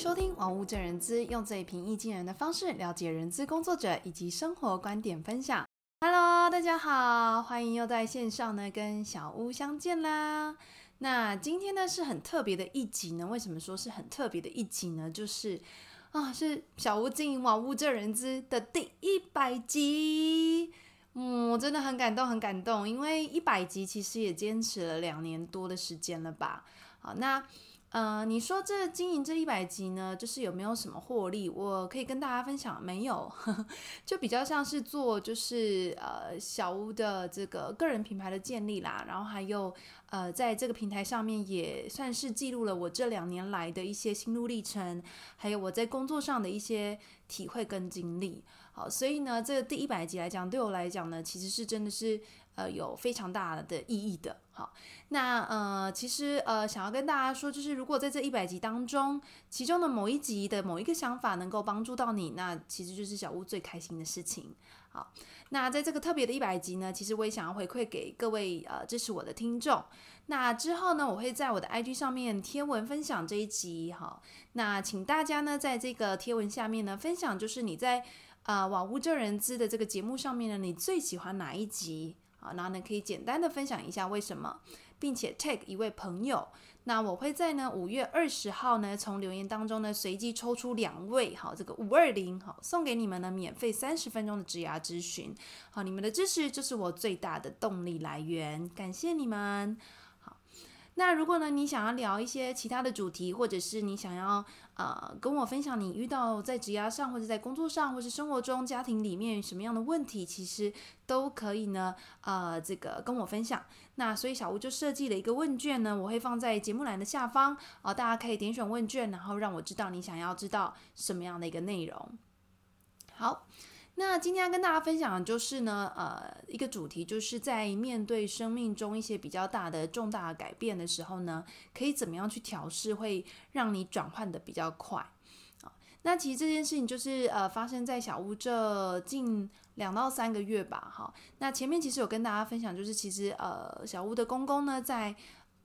收听《网络正人资》，用最平易近人的方式了解人资工作者以及生活观点分享。Hello，大家好，欢迎又在线上呢跟小屋相见啦。那今天呢是很特别的一集呢，为什么说是很特别的一集呢？就是啊，是小屋经营网络正人资的第一百集。嗯，我真的很感动，很感动，因为一百集其实也坚持了两年多的时间了吧。好，那。呃，你说这经营这一百集呢，就是有没有什么获利？我可以跟大家分享，没有，就比较像是做就是呃小屋的这个个人品牌的建立啦，然后还有呃在这个平台上面也算是记录了我这两年来的一些心路历程，还有我在工作上的一些体会跟经历。好，所以呢，这个第一百集来讲，对我来讲呢，其实是真的是。呃，有非常大的意义的。好，那呃，其实呃，想要跟大家说，就是如果在这一百集当中，其中的某一集的某一个想法能够帮助到你，那其实就是小屋最开心的事情。好，那在这个特别的一百集呢，其实我也想要回馈给各位呃支持我的听众。那之后呢，我会在我的 IG 上面贴文分享这一集。好，那请大家呢，在这个贴文下面呢，分享就是你在呃网络正人资的这个节目上面呢，你最喜欢哪一集？好，然后呢，可以简单的分享一下为什么，并且 tag 一位朋友。那我会在呢五月二十号呢，从留言当中呢随机抽出两位，好，这个五二零，好，送给你们呢免费三十分钟的职涯咨询。好，你们的支持就是我最大的动力来源，感谢你们。那如果呢，你想要聊一些其他的主题，或者是你想要呃跟我分享你遇到在职涯上，或者在工作上，或是生活中、家庭里面什么样的问题，其实都可以呢，呃，这个跟我分享。那所以小吴就设计了一个问卷呢，我会放在节目栏的下方，呃，大家可以点选问卷，然后让我知道你想要知道什么样的一个内容。好。那今天要跟大家分享的就是呢，呃，一个主题，就是在面对生命中一些比较大的重大的改变的时候呢，可以怎么样去调试，会让你转换的比较快。啊，那其实这件事情就是呃，发生在小屋这近两到三个月吧。哈，那前面其实有跟大家分享，就是其实呃，小屋的公公呢，在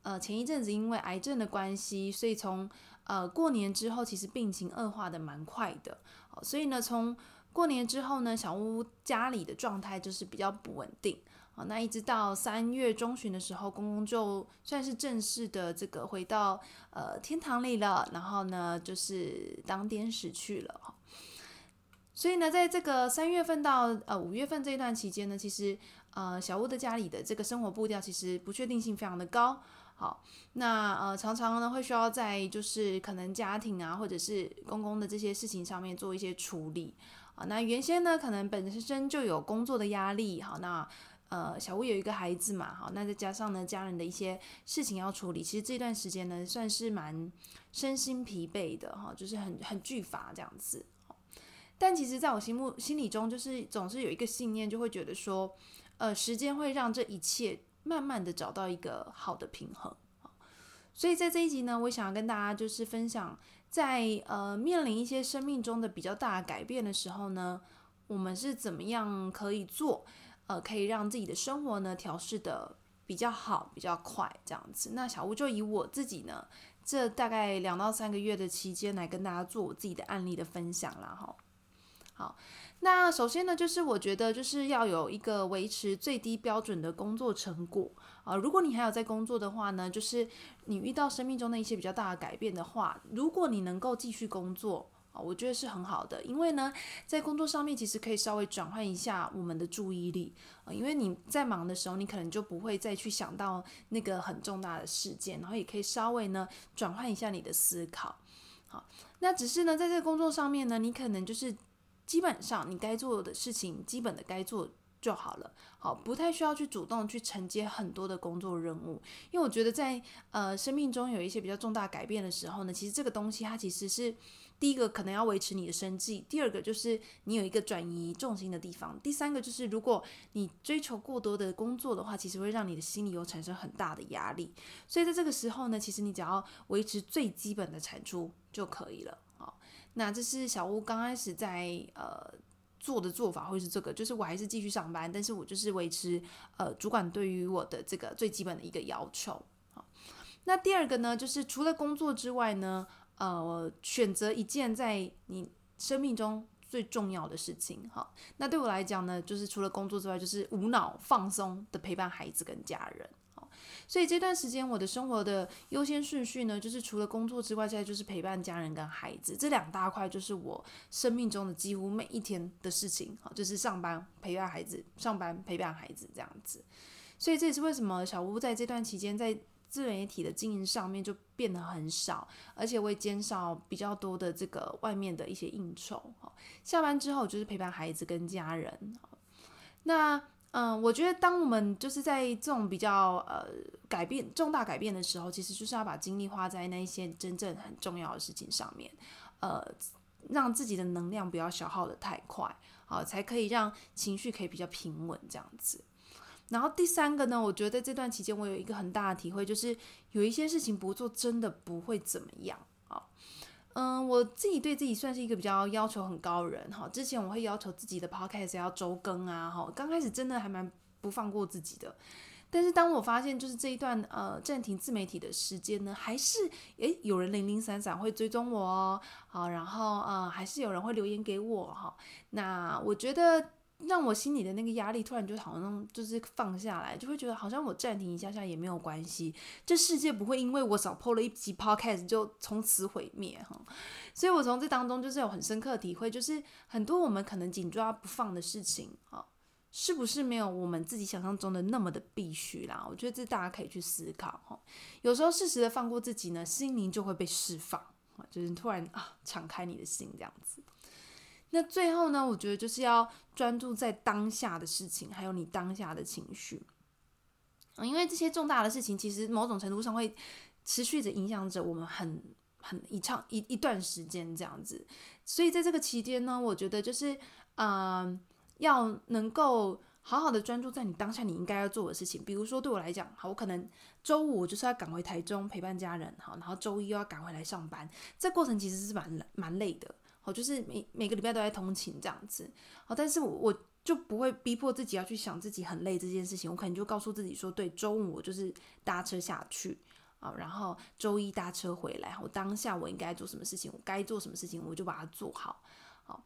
呃前一阵子因为癌症的关系，所以从呃过年之后，其实病情恶化的蛮快的。好，所以呢，从过年之后呢，小屋家里的状态就是比较不稳定啊。那一直到三月中旬的时候，公公就算是正式的这个回到呃天堂里了，然后呢就是当天使去了。所以呢，在这个三月份到呃五月份这一段期间呢，其实呃小屋的家里的这个生活步调其实不确定性非常的高。好，那呃常常呢会需要在就是可能家庭啊或者是公公的这些事情上面做一些处理。啊，那原先呢，可能本身就有工作的压力，好，那呃，小屋有一个孩子嘛，好，那再加上呢，家人的一些事情要处理，其实这段时间呢，算是蛮身心疲惫的，哈，就是很很巨乏这样子。但其实，在我心目心里中，就是总是有一个信念，就会觉得说，呃，时间会让这一切慢慢的找到一个好的平衡。所以在这一集呢，我想要跟大家就是分享。在呃面临一些生命中的比较大的改变的时候呢，我们是怎么样可以做，呃，可以让自己的生活呢调试的比较好、比较快这样子。那小屋就以我自己呢，这大概两到三个月的期间来跟大家做我自己的案例的分享啦，哈。好，那首先呢，就是我觉得就是要有一个维持最低标准的工作成果啊。如果你还有在工作的话呢，就是你遇到生命中的一些比较大的改变的话，如果你能够继续工作啊，我觉得是很好的，因为呢，在工作上面其实可以稍微转换一下我们的注意力啊，因为你在忙的时候，你可能就不会再去想到那个很重大的事件，然后也可以稍微呢转换一下你的思考。好，那只是呢，在这个工作上面呢，你可能就是。基本上你该做的事情，基本的该做就好了。好，不太需要去主动去承接很多的工作任务，因为我觉得在呃生命中有一些比较重大改变的时候呢，其实这个东西它其实是第一个可能要维持你的生计，第二个就是你有一个转移重心的地方，第三个就是如果你追求过多的工作的话，其实会让你的心里有产生很大的压力。所以在这个时候呢，其实你只要维持最基本的产出就可以了。好。那这是小屋刚开始在呃做的做法，会是这个，就是我还是继续上班，但是我就是维持呃主管对于我的这个最基本的一个要求。好，那第二个呢，就是除了工作之外呢，呃选择一件在你生命中最重要的事情。好，那对我来讲呢，就是除了工作之外，就是无脑放松的陪伴孩子跟家人。所以这段时间我的生活的优先顺序呢，就是除了工作之外，现在就是陪伴家人跟孩子这两大块，就是我生命中的几乎每一天的事情。好，就是上班陪伴孩子，上班陪伴孩子这样子。所以这也是为什么小屋在这段期间在自媒体的经营上面就变得很少，而且会减少比较多的这个外面的一些应酬。下班之后就是陪伴孩子跟家人。那。嗯，我觉得当我们就是在这种比较呃改变重大改变的时候，其实就是要把精力花在那一些真正很重要的事情上面，呃，让自己的能量不要消耗得太快，好，才可以让情绪可以比较平稳这样子。然后第三个呢，我觉得在这段期间我有一个很大的体会，就是有一些事情不做真的不会怎么样啊。嗯，我自己对自己算是一个比较要求很高的人哈。之前我会要求自己的 podcast 要周更啊，哈，刚开始真的还蛮不放过自己的。但是当我发现就是这一段呃暂停自媒体的时间呢，还是诶有人零零散散会追踪我哦，好，然后呃还是有人会留言给我哈。那我觉得。让我心里的那个压力突然就好像就是放下来，就会觉得好像我暂停一下下也没有关系，这世界不会因为我少破了一集 podcast 就从此毁灭哈。所以我从这当中就是有很深刻体会，就是很多我们可能紧抓不放的事情啊，是不是没有我们自己想象中的那么的必须啦？我觉得这大家可以去思考哈。有时候适时的放过自己呢，心灵就会被释放，就是突然啊敞开你的心这样子。那最后呢，我觉得就是要专注在当下的事情，还有你当下的情绪，因为这些重大的事情，其实某种程度上会持续着影响着我们很很一长一一段时间这样子。所以在这个期间呢，我觉得就是嗯、要能够好好的专注在你当下你应该要做的事情。比如说对我来讲，好，我可能周五我就是要赶回台中陪伴家人，好，然后周一又要赶回来上班，这过程其实是蛮蛮累的。好，就是每每个礼拜都在通勤这样子，好，但是我我就不会逼迫自己要去想自己很累这件事情，我可能就告诉自己说，对，周五我就是搭车下去啊，然后周一搭车回来，我当下我应该做什么事情，我该做什么事情，我就把它做好。好，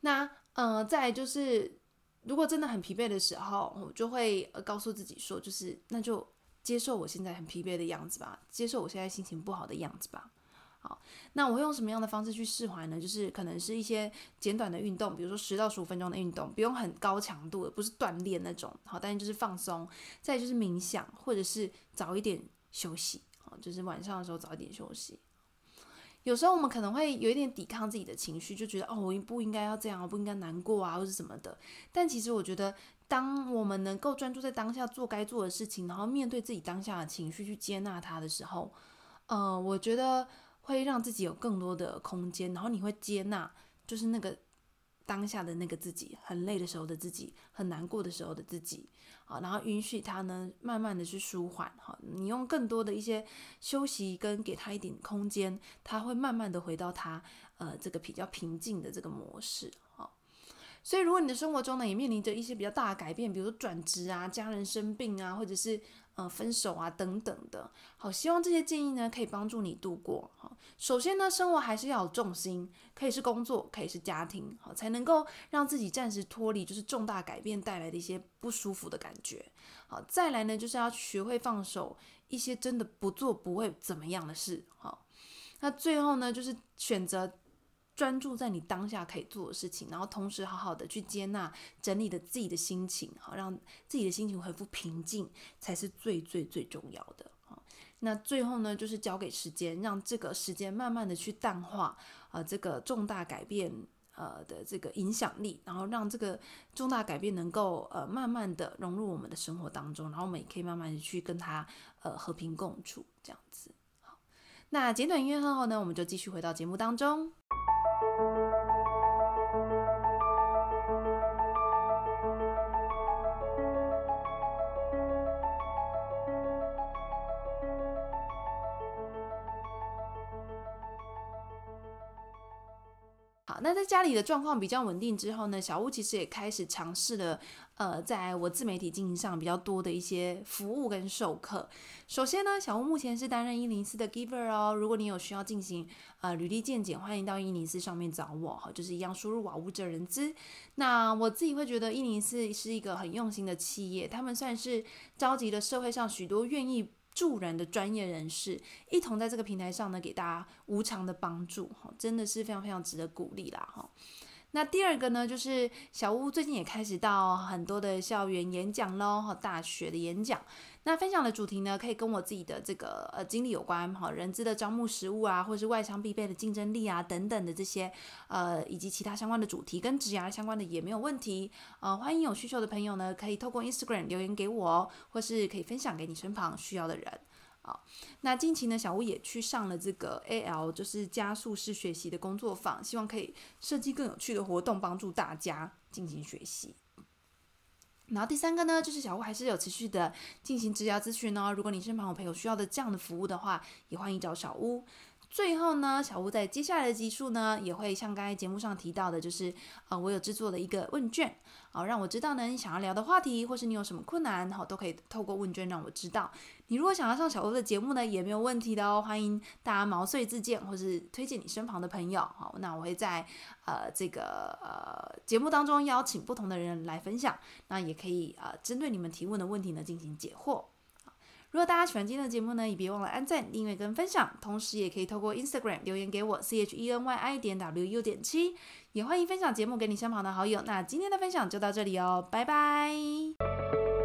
那呃，再就是如果真的很疲惫的时候，我就会告诉自己说，就是那就接受我现在很疲惫的样子吧，接受我现在心情不好的样子吧。好，那我用什么样的方式去释怀呢？就是可能是一些简短的运动，比如说十到十五分钟的运动，不用很高强度的，不是锻炼那种。好，但就是放松。再就是冥想，或者是早一点休息。好，就是晚上的时候早一点休息。有时候我们可能会有一点抵抗自己的情绪，就觉得哦，我不应该要这样，我不应该难过啊，或者什么的。但其实我觉得，当我们能够专注在当下做该做的事情，然后面对自己当下的情绪，去接纳它的时候，呃，我觉得。会让自己有更多的空间，然后你会接纳，就是那个当下的那个自己，很累的时候的自己，很难过的时候的自己，啊，然后允许他呢，慢慢的去舒缓，哈，你用更多的一些休息跟给他一点空间，他会慢慢的回到他，呃，这个比较平静的这个模式，哈。所以如果你的生活中呢，也面临着一些比较大的改变，比如说转职啊，家人生病啊，或者是。呃，分手啊，等等的，好，希望这些建议呢，可以帮助你度过。好，首先呢，生活还是要有重心，可以是工作，可以是家庭，好，才能够让自己暂时脱离就是重大改变带来的一些不舒服的感觉。好，再来呢，就是要学会放手一些真的不做不会怎么样的事。好，那最后呢，就是选择。专注在你当下可以做的事情，然后同时好好的去接纳、整理的自己的心情，好，让自己的心情恢复平静，才是最最最重要的。好，那最后呢，就是交给时间，让这个时间慢慢的去淡化，呃，这个重大改变呃的这个影响力，然后让这个重大改变能够呃慢慢的融入我们的生活当中，然后我们也可以慢慢的去跟它呃和平共处，这样子。好，那简短音乐后呢，我们就继续回到节目当中。thank you 那在家里的状况比较稳定之后呢，小屋其实也开始尝试了，呃，在我自媒体经营上比较多的一些服务跟授课。首先呢，小屋目前是担任一零四的 giver 哦。如果你有需要进行呃履历健检，欢迎到一零四上面找我哈，就是一样输入瓦屋者人资。那我自己会觉得一零四是一个很用心的企业，他们算是召集了社会上许多愿意助人的专业人士，一同在这个平台上呢，给大家无偿的帮助哈，真的是非常非常值得鼓励啦哈。那第二个呢，就是小屋最近也开始到很多的校园演讲喽，和大学的演讲。那分享的主题呢，可以跟我自己的这个呃经历有关，哈，人资的招募实务啊，或是外商必备的竞争力啊等等的这些，呃，以及其他相关的主题，跟职涯相关的也没有问题。呃，欢迎有需求的朋友呢，可以透过 Instagram 留言给我，或是可以分享给你身旁需要的人。好，那近期呢，小屋也去上了这个 AL，就是加速式学习的工作坊，希望可以设计更有趣的活动，帮助大家进行学习。然后第三个呢，就是小屋还是有持续的进行治疗咨询哦。如果你身旁有朋友需要的这样的服务的话，也欢迎找小屋。最后呢，小屋在接下来的集数呢，也会像刚才节目上提到的，就是呃，我有制作了一个问卷，好、让我知道呢你想要聊的话题，或是你有什么困难，好都可以透过问卷让我知道。你如果想要上小屋的节目呢，也没有问题的哦，欢迎大家毛遂自荐，或是推荐你身旁的朋友。好，那我会在呃这个呃节目当中邀请不同的人来分享，那也可以呃针对你们提问的问题呢进行解惑。如果大家喜欢今天的节目呢，也别忘了按赞、订阅跟分享，同时也可以透过 Instagram 留言给我 c h e n y i 点 w u 点七，也欢迎分享节目给你身旁的好友。那今天的分享就到这里哦，拜拜。